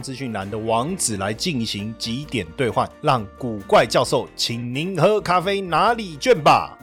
资讯栏的网址来进行几点兑换，让古怪教授请您喝咖啡拿礼券吧。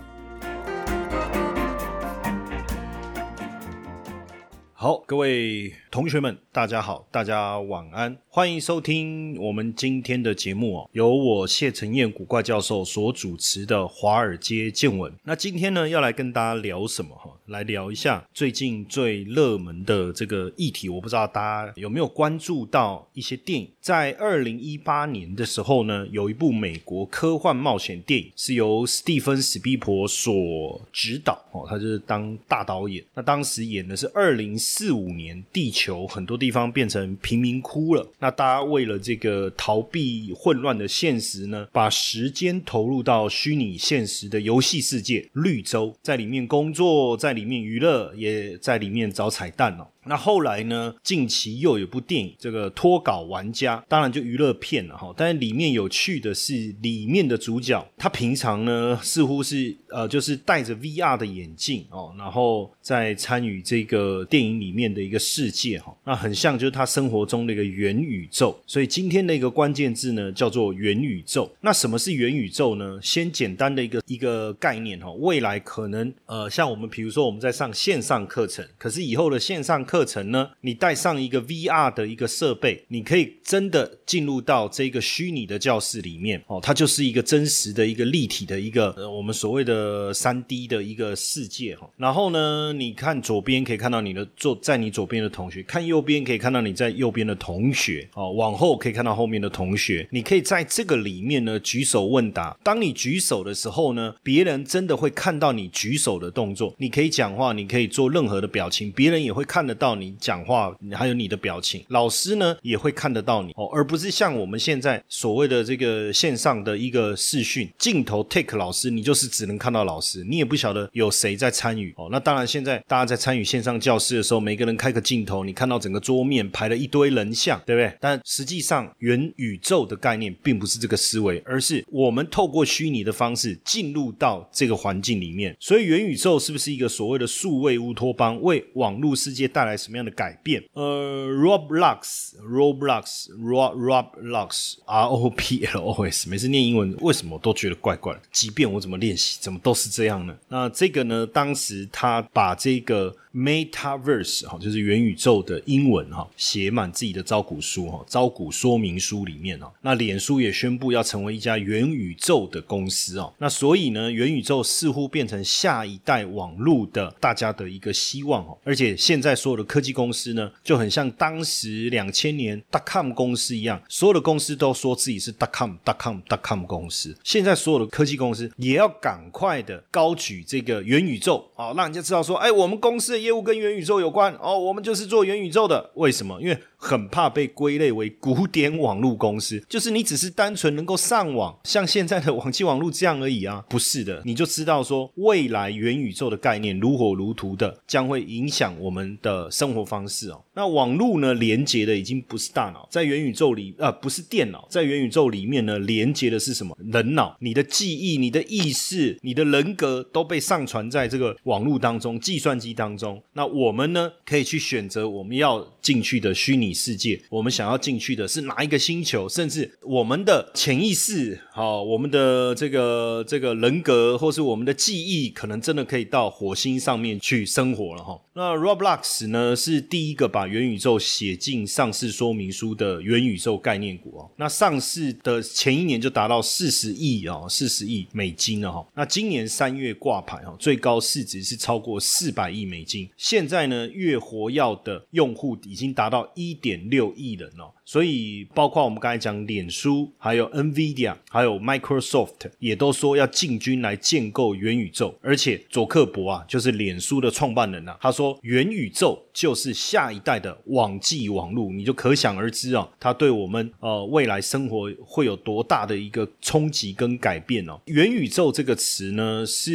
好，各位同学们，大家好，大家晚安，欢迎收听我们今天的节目哦，由我谢承彦古怪教授所主持的《华尔街见闻》。那今天呢，要来跟大家聊什么哈？来聊一下最近最热门的这个议题。我不知道大家有没有关注到一些电影？在二零一八年的时候呢，有一部美国科幻冒险电影是由史蒂芬史皮伯所指导哦，他就是当大导演。那当时演的是二零。四五年，地球很多地方变成贫民窟了。那那大家为了这个逃避混乱的现实呢，把时间投入到虚拟现实的游戏世界绿洲，在里面工作，在里面娱乐，也在里面找彩蛋哦。那后来呢？近期又有部电影，这个脱稿玩家，当然就娱乐片了哈。但是里面有趣的是，里面的主角他平常呢，似乎是呃，就是戴着 VR 的眼镜哦，然后在参与这个电影里面的一个世界哈。那很像就是他生活中的一个元宇宙。所以今天的一个关键字呢，叫做元宇宙。那什么是元宇宙呢？先简单的一个一个概念哈。未来可能呃，像我们比如说我们在上线上课程，可是以后的线上课课程呢？你带上一个 VR 的一个设备，你可以真的进入到这个虚拟的教室里面哦，它就是一个真实的一个立体的一个呃，我们所谓的三 D 的一个世界哈。然后呢，你看左边可以看到你的坐在你左边的同学，看右边可以看到你在右边的同学哦，往后可以看到后面的同学。你可以在这个里面呢举手问答。当你举手的时候呢，别人真的会看到你举手的动作。你可以讲话，你可以做任何的表情，别人也会看得到。到你讲话，还有你的表情，老师呢也会看得到你哦，而不是像我们现在所谓的这个线上的一个视讯镜头 take 老师，你就是只能看到老师，你也不晓得有谁在参与哦。那当然，现在大家在参与线上教室的时候，每个人开个镜头，你看到整个桌面排了一堆人像，对不对？但实际上，元宇宙的概念并不是这个思维，而是我们透过虚拟的方式进入到这个环境里面。所以，元宇宙是不是一个所谓的数位乌托邦，为网络世界带来？什么样的改变？呃，Roblox，Roblox，Rob，Roblox，R O P L O S，每次念英文为什么都觉得怪怪的？即便我怎么练习，怎么都是这样呢？那这个呢？当时他把这个。Metaverse 哈，就是元宇宙的英文哈，写满自己的招股书哈，招股说明书里面哦，那脸书也宣布要成为一家元宇宙的公司哦，那所以呢，元宇宙似乎变成下一代网络的大家的一个希望哦，而且现在所有的科技公司呢，就很像当时两千年 dotcom 公司一样，所有的公司都说自己是 dotcom dotcom dotcom 公司，现在所有的科技公司也要赶快的高举这个元宇宙啊，让人家知道说，哎，我们公司的。业务跟元宇宙有关哦，我们就是做元宇宙的。为什么？因为。很怕被归类为古典网络公司，就是你只是单纯能够上网，像现在的网际网络这样而已啊？不是的，你就知道说未来元宇宙的概念如火如荼的将会影响我们的生活方式哦。那网络呢，连接的已经不是大脑，在元宇宙里啊，不是电脑，在元宇宙里面呢，连接的是什么？人脑，你的记忆、你的意识、你的人格都被上传在这个网络当中、计算机当中。那我们呢，可以去选择我们要进去的虚拟。世界，我们想要进去的是哪一个星球？甚至我们的潜意识，好，我们的这个这个人格，或是我们的记忆，可能真的可以到火星上面去生活了哈。那 Roblox 呢，是第一个把元宇宙写进上市说明书的元宇宙概念股哦。那上市的前一年就达到四十亿哦，四十亿美金了哈。那今年三月挂牌哦，最高市值是超过四百亿美金。现在呢，月活跃的用户已经达到一。点六亿人哦。所以包括我们刚才讲脸书，还有 NVIDIA，还有 Microsoft，也都说要进军来建构元宇宙。而且佐克伯啊，就是脸书的创办人啊，他说元宇宙就是下一代的网际网络，你就可想而知啊，它对我们呃未来生活会有多大的一个冲击跟改变哦。元宇宙这个词呢，是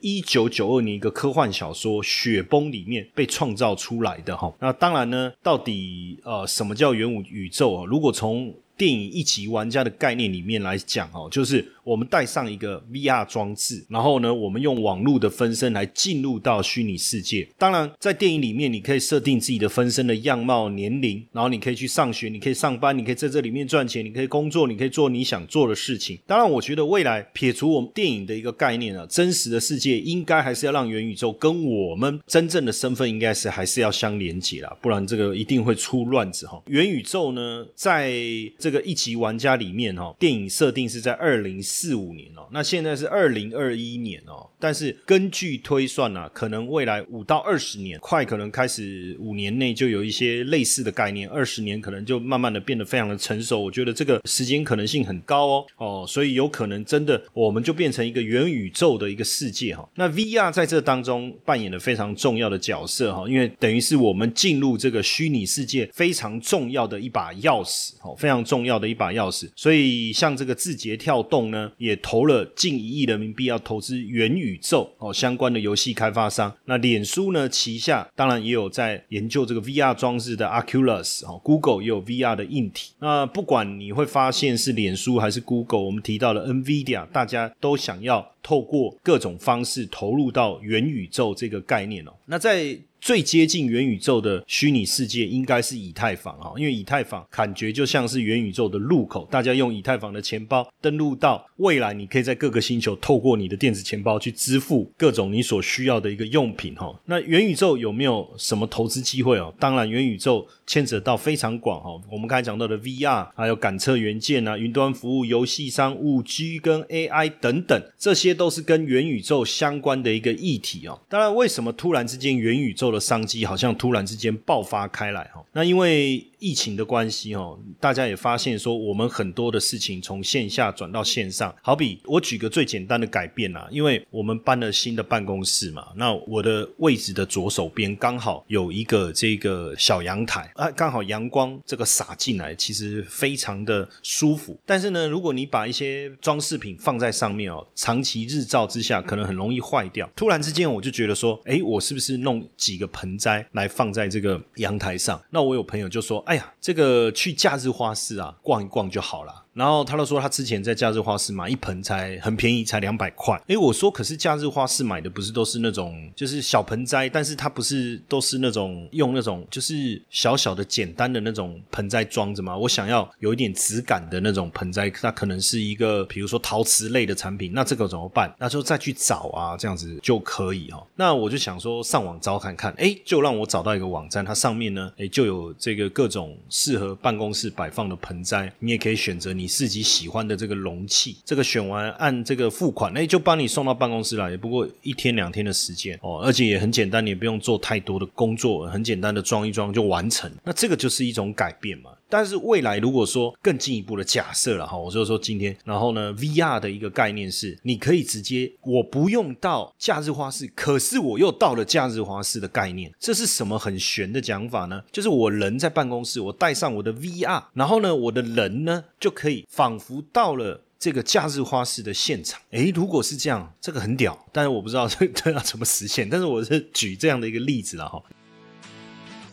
一九九二年一个科幻小说《雪崩》里面被创造出来的哈。那当然呢，到底呃什么叫元宇宙啊？如果从电影一级玩家的概念里面来讲哦，就是我们带上一个 VR 装置，然后呢，我们用网络的分身来进入到虚拟世界。当然，在电影里面，你可以设定自己的分身的样貌、年龄，然后你可以去上学，你可以上班，你可以在这里面赚钱，你可以工作，你可以做你想做的事情。当然，我觉得未来撇除我们电影的一个概念啊，真实的世界应该还是要让元宇宙跟我们真正的身份应该是还是要相连接啦，不然这个一定会出乱子哈。元宇宙呢，在这个一级玩家里面哦，电影设定是在二零四五年哦，那现在是二零二一年哦，但是根据推算呢，可能未来五到二十年，快可能开始五年内就有一些类似的概念，二十年可能就慢慢的变得非常的成熟。我觉得这个时间可能性很高哦哦，所以有可能真的我们就变成一个元宇宙的一个世界哈。那 VR 在这当中扮演了非常重要的角色哈，因为等于是我们进入这个虚拟世界非常重要的一把钥匙哦，非常重要的。一把钥匙，所以像这个字节跳动呢，也投了近一亿人民币要投资元宇宙哦相关的游戏开发商。那脸书呢旗下当然也有在研究这个 VR 装置的 Oculus 哦，Google 也有 VR 的硬体。那不管你会发现是脸书还是 Google，我们提到了 NVIDIA，大家都想要透过各种方式投入到元宇宙这个概念哦。那在最接近元宇宙的虚拟世界应该是以太坊啊，因为以太坊感觉就像是元宇宙的入口，大家用以太坊的钱包登录到未来，你可以在各个星球透过你的电子钱包去支付各种你所需要的一个用品哈。那元宇宙有没有什么投资机会哦？当然，元宇宙牵扯到非常广哈，我们刚才讲到的 VR，还有感测元件啊、云端服务、游戏商、五 G 跟 AI 等等，这些都是跟元宇宙相关的一个议题哦。当然，为什么突然之间元宇宙的商机好像突然之间爆发开来哈，那因为疫情的关系哦，大家也发现说我们很多的事情从线下转到线上。好比我举个最简单的改变啊，因为我们搬了新的办公室嘛，那我的位置的左手边刚好有一个这个小阳台啊，刚好阳光这个洒进来，其实非常的舒服。但是呢，如果你把一些装饰品放在上面哦，长期日照之下可能很容易坏掉。突然之间我就觉得说，哎，我是不是弄？几个盆栽来放在这个阳台上，那我有朋友就说：“哎呀，这个去假日花市啊逛一逛就好了。”然后他都说他之前在假日花市买一盆才很便宜，才两百块。诶，我说可是假日花市买的不是都是那种就是小盆栽，但是它不是都是那种用那种就是小小的简单的那种盆栽装着吗？我想要有一点质感的那种盆栽，它可能是一个比如说陶瓷类的产品，那这个怎么办？那就再去找啊，这样子就可以哈。那我就想说上网找看看，诶，就让我找到一个网站，它上面呢，诶，就有这个各种适合办公室摆放的盆栽，你也可以选择你。你自己喜欢的这个容器，这个选完按这个付款，哎，就帮你送到办公室来，也不过一天两天的时间哦，而且也很简单，你也不用做太多的工作，很简单的装一装就完成。那这个就是一种改变嘛。但是未来如果说更进一步的假设了哈，我就说今天，然后呢，VR 的一个概念是，你可以直接我不用到假日花市，可是我又到了假日花市的概念，这是什么很玄的讲法呢？就是我人在办公室，我带上我的 VR，然后呢，我的人呢就可以仿佛到了这个假日花市的现场。诶，如果是这样，这个很屌，但是我不知道这这要怎么实现，但是我是举这样的一个例子了哈。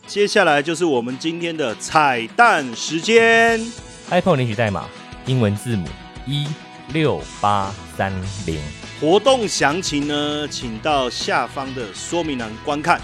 接下来就是我们今天的彩蛋时间。iPhone 领取代码英文字母一六八三零。活动详情呢，请到下方的说明栏观看。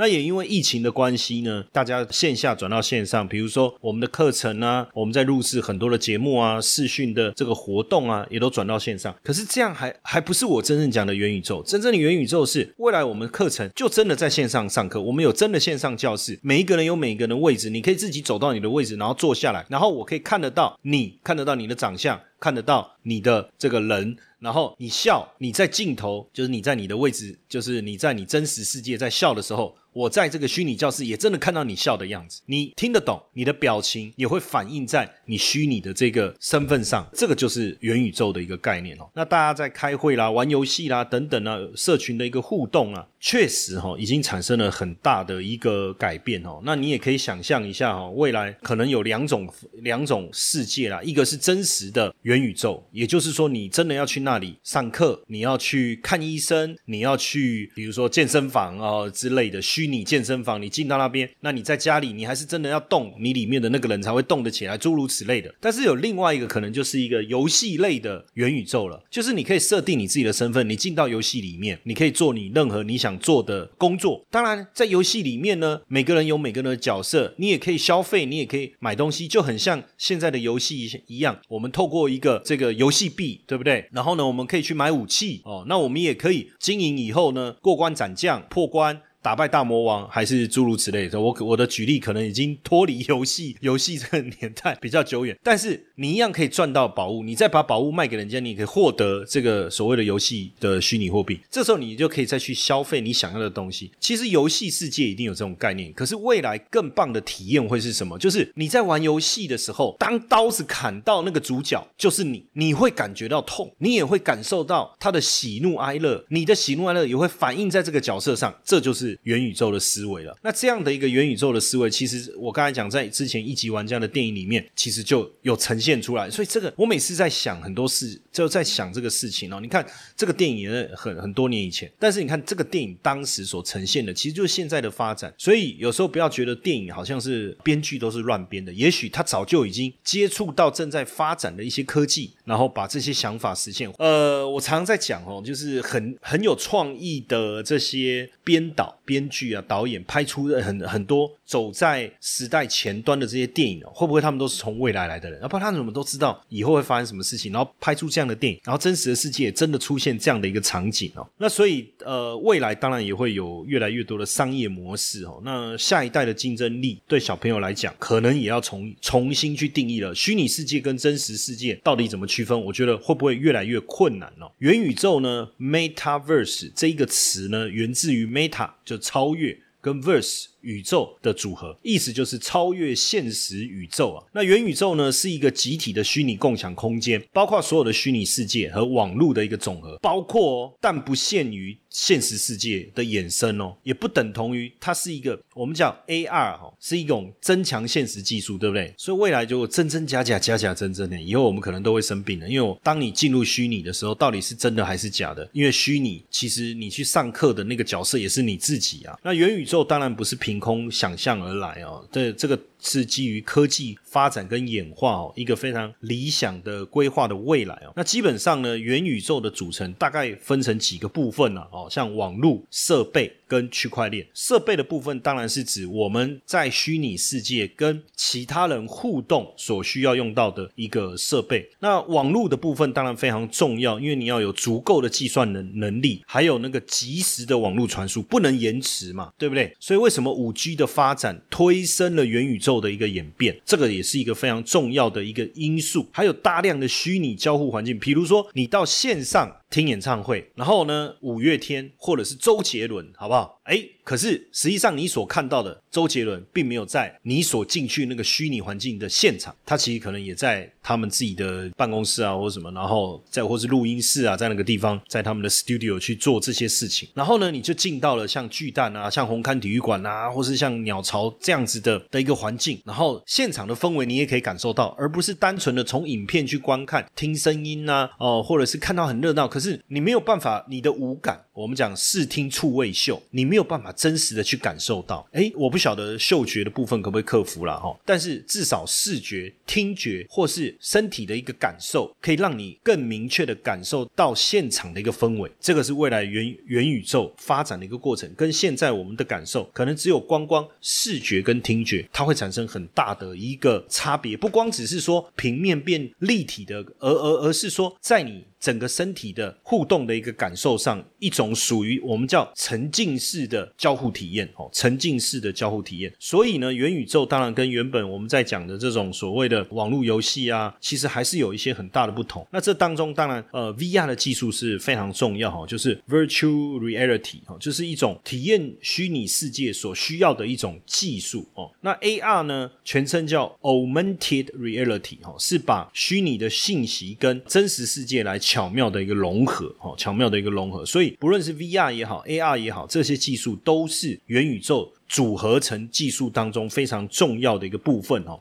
那也因为疫情的关系呢，大家线下转到线上，比如说我们的课程啊，我们在录制很多的节目啊，视讯的这个活动啊，也都转到线上。可是这样还还不是我真正讲的元宇宙，真正的元宇宙是未来我们课程就真的在线上上课，我们有真的线上教室，每一个人有每一个人的位置，你可以自己走到你的位置，然后坐下来，然后我可以看得到你，看得到你的长相，看得到你的这个人。然后你笑，你在镜头，就是你在你的位置，就是你在你真实世界在笑的时候，我在这个虚拟教室也真的看到你笑的样子，你听得懂，你的表情也会反映在你虚拟的这个身份上，这个就是元宇宙的一个概念哦。那大家在开会啦、玩游戏啦等等啊，社群的一个互动啊，确实哈已经产生了很大的一个改变哦。那你也可以想象一下哈，未来可能有两种两种世界啦，一个是真实的元宇宙，也就是说你真的要去那里上课，你要去看医生，你要去比如说健身房啊之类的虚拟健身房，你进到那边，那你在家里你还是真的要动，你里面的那个人才会动得起来，诸如此类的。但是有另外一个可能就是一个游戏类的元宇宙了，就是你可以设定你自己的身份，你进到游戏里面，你可以做你任何你想想做的工作。当然，在游戏里面呢，每个人有每个人的角色，你也可以消费，你也可以买东西，就很像现在的游戏一样。我们透过一个这个游戏币，对不对？然后呢，我们可以去买武器哦，那我们也可以经营以后呢，过关斩将、破关。打败大魔王，还是诸如此类的。我我的举例可能已经脱离游戏游戏这个年代比较久远，但是你一样可以赚到宝物。你再把宝物卖给人家，你可以获得这个所谓的游戏的虚拟货币。这时候你就可以再去消费你想要的东西。其实游戏世界一定有这种概念，可是未来更棒的体验会是什么？就是你在玩游戏的时候，当刀子砍到那个主角，就是你，你会感觉到痛，你也会感受到他的喜怒哀乐，你的喜怒哀乐也会反映在这个角色上，这就是。元宇宙的思维了。那这样的一个元宇宙的思维，其实我刚才讲在之前一级玩家的电影里面，其实就有呈现出来。所以这个我每次在想很多事，就在想这个事情哦。你看这个电影也很很多年以前，但是你看这个电影当时所呈现的，其实就是现在的发展。所以有时候不要觉得电影好像是编剧都是乱编的，也许他早就已经接触到正在发展的一些科技，然后把这些想法实现。呃，我常常在讲哦，就是很 很有创意的这些编导。编剧啊，导演拍出的很很多走在时代前端的这些电影哦会不会他们都是从未来来的人？要不然他怎么都知道以后会发生什么事情，然后拍出这样的电影，然后真实的世界真的出现这样的一个场景哦？那所以呃，未来当然也会有越来越多的商业模式哦。那下一代的竞争力对小朋友来讲，可能也要重重新去定义了。虚拟世界跟真实世界到底怎么区分？我觉得会不会越来越困难哦？元宇宙呢？Metaverse 这一个词呢，源自于 Meta 就。超越跟 verse 宇宙的组合，意思就是超越现实宇宙啊。那元宇宙呢，是一个集体的虚拟共享空间，包括所有的虚拟世界和网络的一个总和，包括但不限于。现实世界的衍生哦，也不等同于它是一个我们讲 AR 哈，是一种增强现实技术，对不对？所以未来就真真假假，假假真真的，以后我们可能都会生病的。因为当你进入虚拟的时候，到底是真的还是假的？因为虚拟其实你去上课的那个角色也是你自己啊。那元宇宙当然不是凭空想象而来哦，这这个。是基于科技发展跟演化哦，一个非常理想的规划的未来哦。那基本上呢，元宇宙的组成大概分成几个部分呢？哦，像网络设备。跟区块链设备的部分，当然是指我们在虚拟世界跟其他人互动所需要用到的一个设备。那网络的部分当然非常重要，因为你要有足够的计算能能力，还有那个及时的网络传输，不能延迟嘛，对不对？所以为什么五 G 的发展推升了元宇宙的一个演变？这个也是一个非常重要的一个因素。还有大量的虚拟交互环境，比如说你到线上。听演唱会，然后呢，五月天或者是周杰伦，好不好？哎。可是实际上，你所看到的周杰伦并没有在你所进去那个虚拟环境的现场，他其实可能也在他们自己的办公室啊，或者什么，然后在或是录音室啊，在那个地方，在他们的 studio 去做这些事情。然后呢，你就进到了像巨蛋啊、像红磡体育馆啊，或是像鸟巢这样子的的一个环境，然后现场的氛围你也可以感受到，而不是单纯的从影片去观看、听声音啊，哦，或者是看到很热闹，可是你没有办法，你的五感，我们讲视听触味嗅，你没有办法。真实的去感受到，哎，我不晓得嗅觉的部分可不可以克服了哈，但是至少视觉、听觉或是身体的一个感受，可以让你更明确的感受到现场的一个氛围。这个是未来元元宇宙发展的一个过程，跟现在我们的感受可能只有光光视觉跟听觉，它会产生很大的一个差别。不光只是说平面变立体的，而而而是说在你。整个身体的互动的一个感受上，一种属于我们叫沉浸式的交互体验哦，沉浸式的交互体验。所以呢，元宇宙当然跟原本我们在讲的这种所谓的网络游戏啊，其实还是有一些很大的不同。那这当中当然呃，VR 的技术是非常重要哈，就是 Virtual Reality 哈，就是一种体验虚拟世界所需要的一种技术哦。那 AR 呢，全称叫 Augmented Reality 哈，是把虚拟的信息跟真实世界来巧妙的一个融合哈，巧妙的一个融合。所以不论是 VR 也好，AR 也好，这些技术都是元宇宙组合成技术当中非常重要的一个部分哦。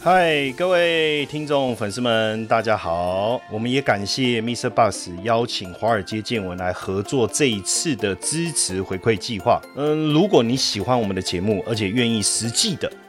嗨，各位听众粉丝们，大家好！我们也感谢 Mr. Bus 邀请华尔街见闻来合作这一次的支持回馈计划。嗯，如果你喜欢我们的节目，而且愿意实际的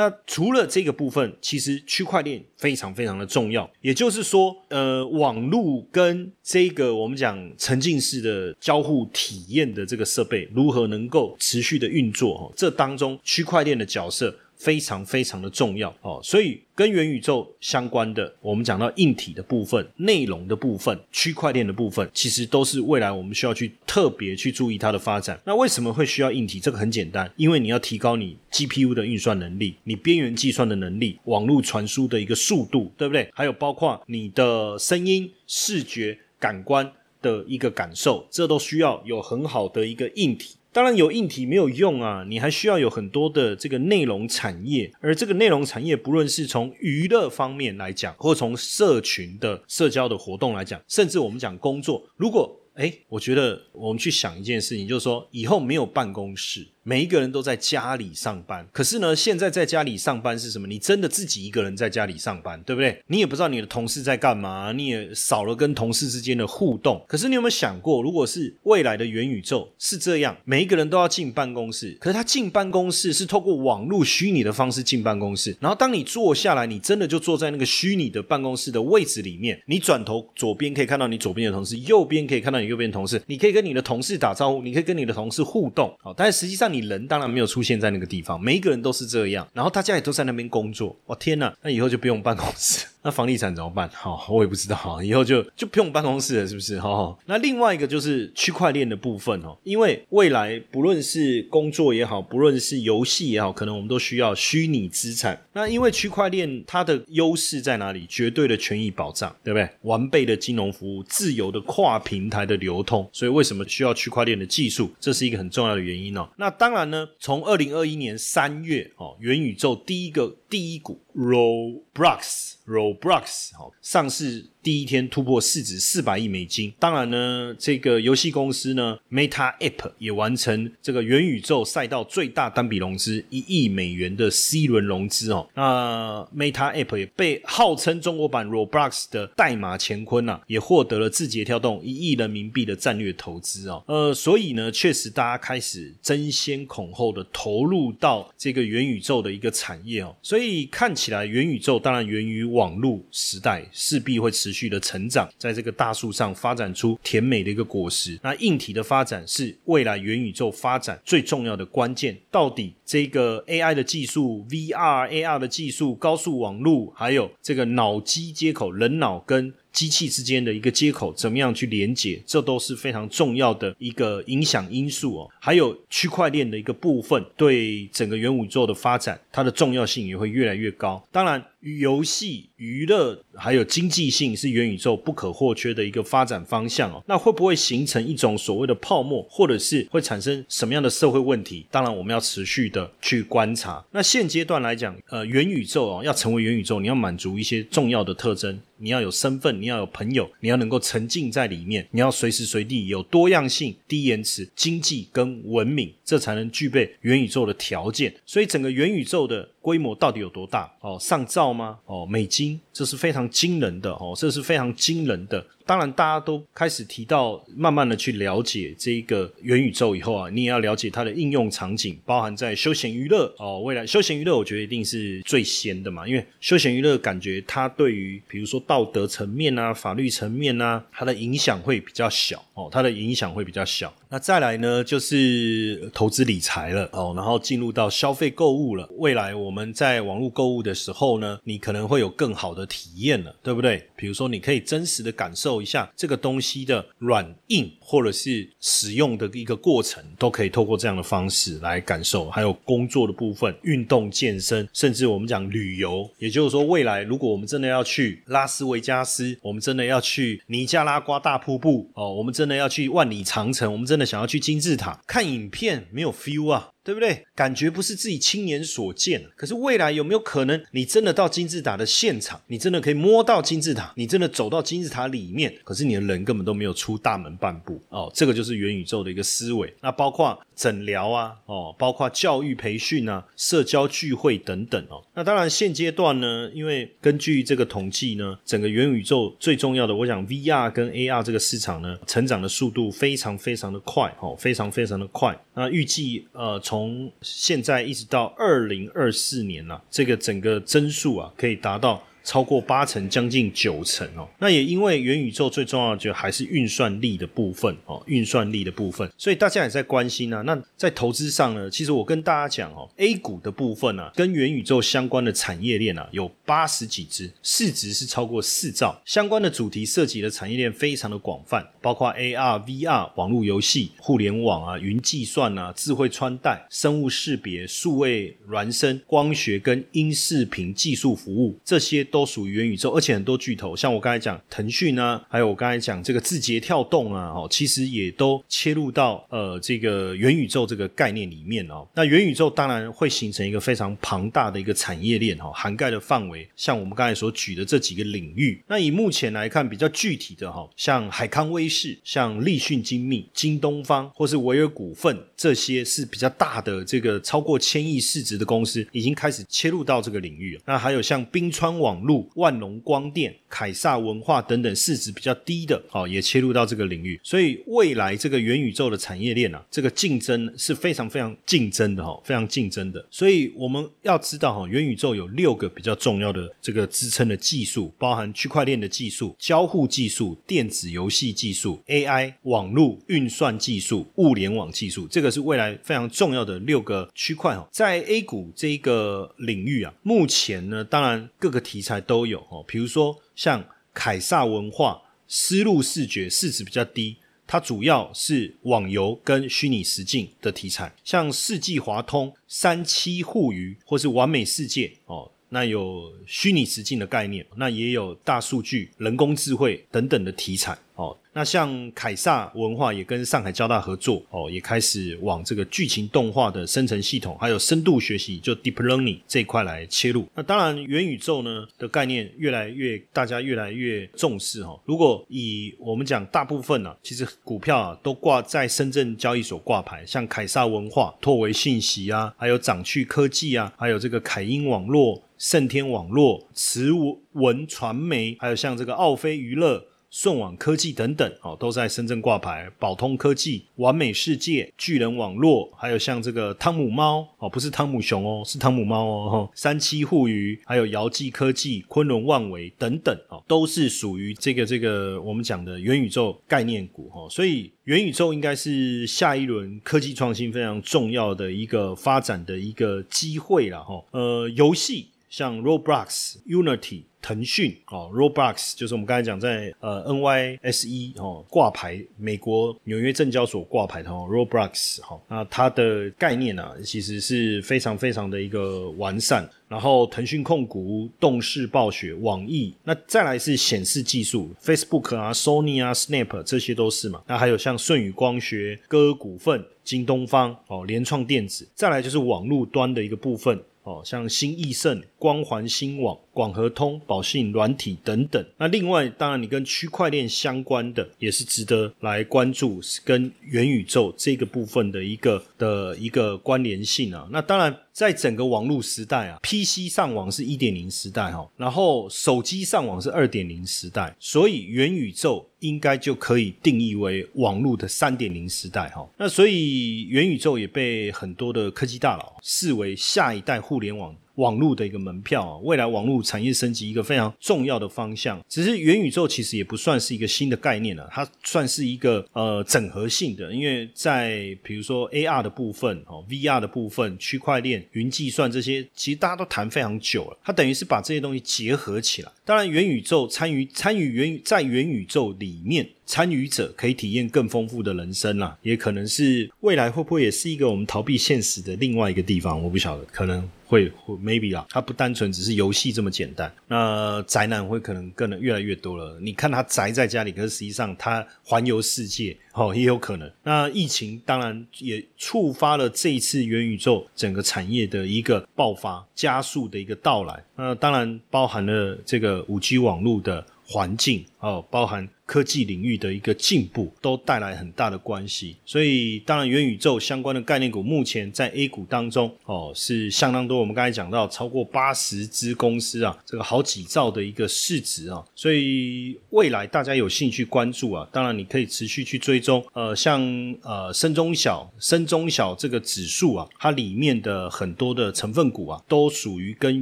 那除了这个部分，其实区块链非常非常的重要。也就是说，呃，网络跟这个我们讲沉浸式的交互体验的这个设备，如何能够持续的运作？哈，这当中区块链的角色。非常非常的重要哦，所以跟元宇宙相关的，我们讲到硬体的部分、内容的部分、区块链的部分，其实都是未来我们需要去特别去注意它的发展。那为什么会需要硬体？这个很简单，因为你要提高你 GPU 的运算能力、你边缘计算的能力、网络传输的一个速度，对不对？还有包括你的声音、视觉、感官的一个感受，这都需要有很好的一个硬体。当然有硬体没有用啊，你还需要有很多的这个内容产业，而这个内容产业不论是从娱乐方面来讲，或从社群的社交的活动来讲，甚至我们讲工作，如果哎，我觉得我们去想一件事情，就是说以后没有办公室。每一个人都在家里上班，可是呢，现在在家里上班是什么？你真的自己一个人在家里上班，对不对？你也不知道你的同事在干嘛，你也少了跟同事之间的互动。可是你有没有想过，如果是未来的元宇宙是这样，每一个人都要进办公室，可是他进办公室是透过网络虚拟的方式进办公室，然后当你坐下来，你真的就坐在那个虚拟的办公室的位置里面，你转头左边可以看到你左边的同事，右边可以看到你右边同事，你可以跟你的同事打招呼，你可以跟你的同事互动，好，但是实际上。你人当然没有出现在那个地方，每一个人都是这样，然后大家也都在那边工作。哦天呐，那以后就不用办公室。那房地产怎么办？好，我也不知道。以后就就不用办公室了，是不是？哈。那另外一个就是区块链的部分哦，因为未来不论是工作也好，不论是游戏也好，可能我们都需要虚拟资产。那因为区块链它的优势在哪里？绝对的权益保障，对不对？完备的金融服务，自由的跨平台的流通。所以为什么需要区块链的技术？这是一个很重要的原因哦。那当然呢，从二零二一年三月哦，元宇宙第一个第一股 Roblox。Roblox 好上市。第一天突破市值四百亿美金，当然呢，这个游戏公司呢，Meta App 也完成这个元宇宙赛道最大单笔融资一亿美元的 C 轮融资哦。那 Meta App 也被号称中国版 Roblox 的代码乾坤呐，也获得了字节跳动一亿人民币的战略投资哦。呃，所以呢，确实大家开始争先恐后的投入到这个元宇宙的一个产业哦。所以看起来元宇宙当然源于网络时代，势必会持。持续的成长，在这个大树上发展出甜美的一个果实。那硬体的发展是未来元宇宙发展最重要的关键。到底这个 AI 的技术、VR、AR 的技术、高速网络，还有这个脑机接口、人脑跟机器之间的一个接口怎么样去连接，这都是非常重要的一个影响因素哦。还有区块链的一个部分，对整个元宇宙的发展，它的重要性也会越来越高。当然。游戏、娱乐还有经济性是元宇宙不可或缺的一个发展方向哦。那会不会形成一种所谓的泡沫，或者是会产生什么样的社会问题？当然，我们要持续的去观察。那现阶段来讲，呃，元宇宙哦，要成为元宇宙，你要满足一些重要的特征。你要有身份，你要有朋友，你要能够沉浸在里面，你要随时随地有多样性、低延迟、经济跟文明，这才能具备元宇宙的条件。所以，整个元宇宙的规模到底有多大？哦，上兆吗？哦，美金，这是非常惊人的哦，这是非常惊人的。当然，大家都开始提到，慢慢的去了解这个元宇宙以后啊，你也要了解它的应用场景，包含在休闲娱乐哦。未来休闲娱乐，我觉得一定是最先的嘛，因为休闲娱乐感觉它对于比如说道德层面啊、法律层面啊，它的影响会比较小哦，它的影响会比较小。那再来呢，就是投资理财了哦，然后进入到消费购物了。未来我们在网络购物的时候呢，你可能会有更好的体验了，对不对？比如说，你可以真实的感受。一下这个东西的软硬，或者是使用的一个过程，都可以透过这样的方式来感受。还有工作的部分，运动健身，甚至我们讲旅游，也就是说，未来如果我们真的要去拉斯维加斯，我们真的要去尼加拉瓜大瀑布哦，我们真的要去万里长城，我们真想要去金字塔看影片，没有 feel 啊。对不对？感觉不是自己亲眼所见，可是未来有没有可能，你真的到金字塔的现场，你真的可以摸到金字塔，你真的走到金字塔里面，可是你的人根本都没有出大门半步哦。这个就是元宇宙的一个思维。那包括诊疗啊，哦，包括教育培训啊，社交聚会等等哦。那当然现阶段呢，因为根据这个统计呢，整个元宇宙最重要的，我想 VR 跟 AR 这个市场呢，成长的速度非常非常的快哦，非常非常的快。那预计呃。从现在一直到二零二四年呢，这个整个增速啊，可以达到。超过八成，将近九成哦。那也因为元宇宙最重要的就还是运算力的部分哦，运算力的部分，所以大家也在关心啊。那在投资上呢，其实我跟大家讲哦，A 股的部分呢，跟元宇宙相关的产业链啊，有八十几只，市值是超过四兆，相关的主题涉及的产业链非常的广泛，包括 AR、VR、网络游戏、互联网啊、云计算啊、智慧穿戴、生物识别、数位孪生、光学跟音视频技术服务这些。都属于元宇宙，而且很多巨头，像我刚才讲腾讯啊，还有我刚才讲这个字节跳动啊，哦，其实也都切入到呃这个元宇宙这个概念里面哦。那元宇宙当然会形成一个非常庞大的一个产业链哈，涵盖的范围，像我们刚才所举的这几个领域。那以目前来看，比较具体的哈，像海康威视、像立讯精密、京东方或是维尔股份这些是比较大的这个超过千亿市值的公司，已经开始切入到这个领域。那还有像冰川网。路万隆光电、凯撒文化等等市值比较低的，哦，也切入到这个领域。所以未来这个元宇宙的产业链啊，这个竞争是非常非常竞争的哈，非常竞争的。所以我们要知道哈，元宇宙有六个比较重要的这个支撑的技术，包含区块链的技术、交互技术、电子游戏技术、AI、网络运算技术、物联网技术。这个是未来非常重要的六个区块哈。在 A 股这个领域啊，目前呢，当然各个题材。都有哦，比如说像凯撒文化、丝路视觉市值比较低，它主要是网游跟虚拟实境的题材，像世纪华通、三七互娱或是完美世界哦，那有虚拟实境的概念，那也有大数据、人工智慧等等的题材哦。那像凯撒文化也跟上海交大合作哦，也开始往这个剧情动画的生成系统，还有深度学习就 deep learning 这一块来切入。那当然元宇宙呢的概念越来越大家越来越重视哈。如果以我们讲大部分呢，其实股票啊都挂在深圳交易所挂牌，像凯撒文化、拓维信息啊，还有掌趣科技啊，还有这个凯英网络、盛天网络、慈文传媒，还有像这个奥飞娱乐。顺网科技等等，哦，都在深圳挂牌。宝通科技、完美世界、巨人网络，还有像这个汤姆猫，哦，不是汤姆熊哦，是汤姆猫哦。三七互娱，还有姚记科技、昆仑万维等等，哦，都是属于这个这个我们讲的元宇宙概念股，哈。所以元宇宙应该是下一轮科技创新非常重要的一个发展的一个机会了，哈。呃，游戏像 Roblox、Unity。腾讯哦，Roblox 就是我们刚才讲在呃 NYSE 哦挂牌，美国纽约证交所挂牌的哦 Roblox 哈，那它的概念呢，其实是非常非常的一个完善。然后腾讯控股、动视暴雪、网易，那再来是显示技术，Facebook 啊、Sony 啊、Snap 这些都是嘛。那还有像舜宇光学、歌股份、京东方哦、联创电子，再来就是网络端的一个部分。哦，像新易盛、光环新网、广和通、宝信软体等等。那另外，当然你跟区块链相关的也是值得来关注，跟元宇宙这个部分的一个的一个关联性啊。那当然，在整个网络时代啊，PC 上网是一点零时代哈，然后手机上网是二点零时代，所以元宇宙应该就可以定义为网络的三点零时代哈。那所以元宇宙也被很多的科技大佬视为下一代互联网。网络的一个门票啊，未来网络产业升级一个非常重要的方向。只是元宇宙其实也不算是一个新的概念了，它算是一个呃整合性的，因为在比如说 AR 的部分哦，VR 的部分，区块链、云计算这些，其实大家都谈非常久了。它等于是把这些东西结合起来。当然，元宇宙参与参与元在元宇宙里面。参与者可以体验更丰富的人生啦，也可能是未来会不会也是一个我们逃避现实的另外一个地方？我不晓得，可能会会 maybe 啊，它不单纯只是游戏这么简单。那宅男会可能更能越来越多了。你看他宅在家里，可是实际上他环游世界，哦，也有可能。那疫情当然也触发了这一次元宇宙整个产业的一个爆发加速的一个到来。那当然包含了这个五 G 网络的环境哦，包含。科技领域的一个进步，都带来很大的关系。所以，当然元宇宙相关的概念股，目前在 A 股当中哦是相当多。我们刚才讲到，超过八十只公司啊，这个好几兆的一个市值啊。所以未来大家有兴趣关注啊，当然你可以持续去追踪。呃，像呃深中小、深中小这个指数啊，它里面的很多的成分股啊，都属于跟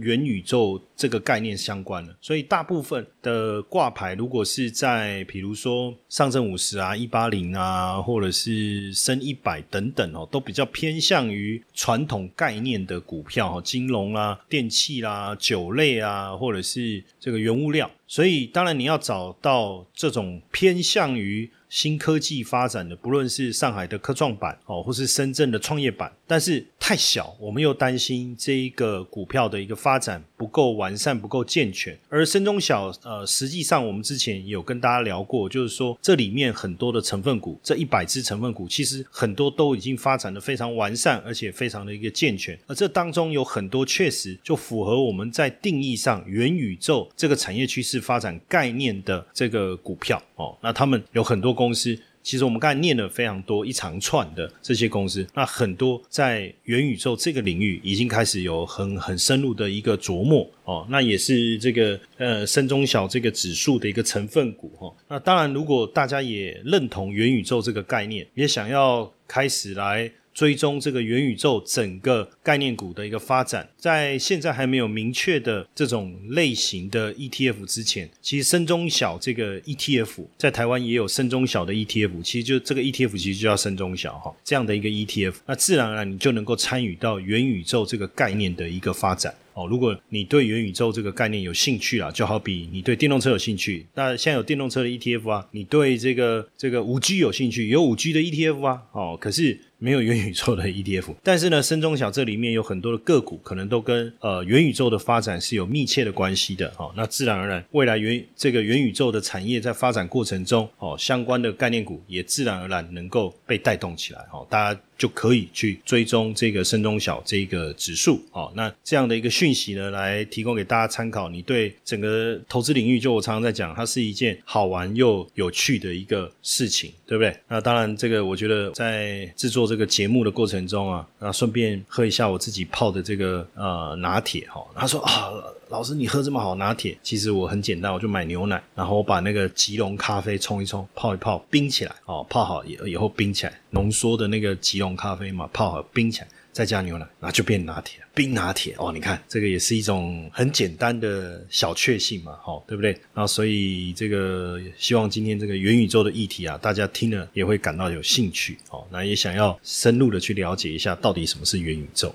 元宇宙这个概念相关的。所以大部分的挂牌，如果是在比如说上证五十啊、一八零啊，或者是深一百等等哦，都比较偏向于传统概念的股票哈，金融啦、电器啦、酒类啊，或者是这个原物料。所以当然你要找到这种偏向于。新科技发展的，不论是上海的科创板哦，或是深圳的创业板，但是太小，我们又担心这一个股票的一个发展不够完善、不够健全。而深中小，呃，实际上我们之前有跟大家聊过，就是说这里面很多的成分股，这一百只成分股，其实很多都已经发展的非常完善，而且非常的一个健全。而这当中有很多确实就符合我们在定义上元宇宙这个产业趋势发展概念的这个股票哦，那他们有很多。公司其实我们刚才念了非常多一长串的这些公司，那很多在元宇宙这个领域已经开始有很很深入的一个琢磨哦，那也是这个呃深中小这个指数的一个成分股哈。那当然，如果大家也认同元宇宙这个概念，也想要开始来。追踪这个元宇宙整个概念股的一个发展，在现在还没有明确的这种类型的 ETF 之前，其实深中小这个 ETF 在台湾也有深中小的 ETF，其实就这个 ETF 其实就叫深中小哈这样的一个 ETF，那自然而然你就能够参与到元宇宙这个概念的一个发展。哦，如果你对元宇宙这个概念有兴趣啊，就好比你对电动车有兴趣，那现在有电动车的 ETF 啊，你对这个这个五 G 有兴趣，有五 G 的 ETF 啊，哦，可是没有元宇宙的 ETF。但是呢，深中小这里面有很多的个股，可能都跟呃元宇宙的发展是有密切的关系的。哦，那自然而然，未来元这个元宇宙的产业在发展过程中，哦，相关的概念股也自然而然能够被带动起来。哦，大家。就可以去追踪这个深中小这个指数哦，那这样的一个讯息呢，来提供给大家参考。你对整个投资领域，就我常常在讲，它是一件好玩又有趣的一个事情，对不对？那当然，这个我觉得在制作这个节目的过程中啊，那顺便喝一下我自己泡的这个呃拿铁哈。他说啊。老师，你喝这么好拿铁，其实我很简单，我就买牛奶，然后我把那个吉隆咖啡冲一冲，泡一泡，冰起来，哦，泡好以以后冰起来，浓缩的那个吉隆咖啡嘛，泡好冰起来，再加牛奶，然后就变拿铁，冰拿铁哦，你看这个也是一种很简单的小确幸嘛，好，对不对？然后所以这个希望今天这个元宇宙的议题啊，大家听了也会感到有兴趣，哦，那也想要深入的去了解一下到底什么是元宇宙。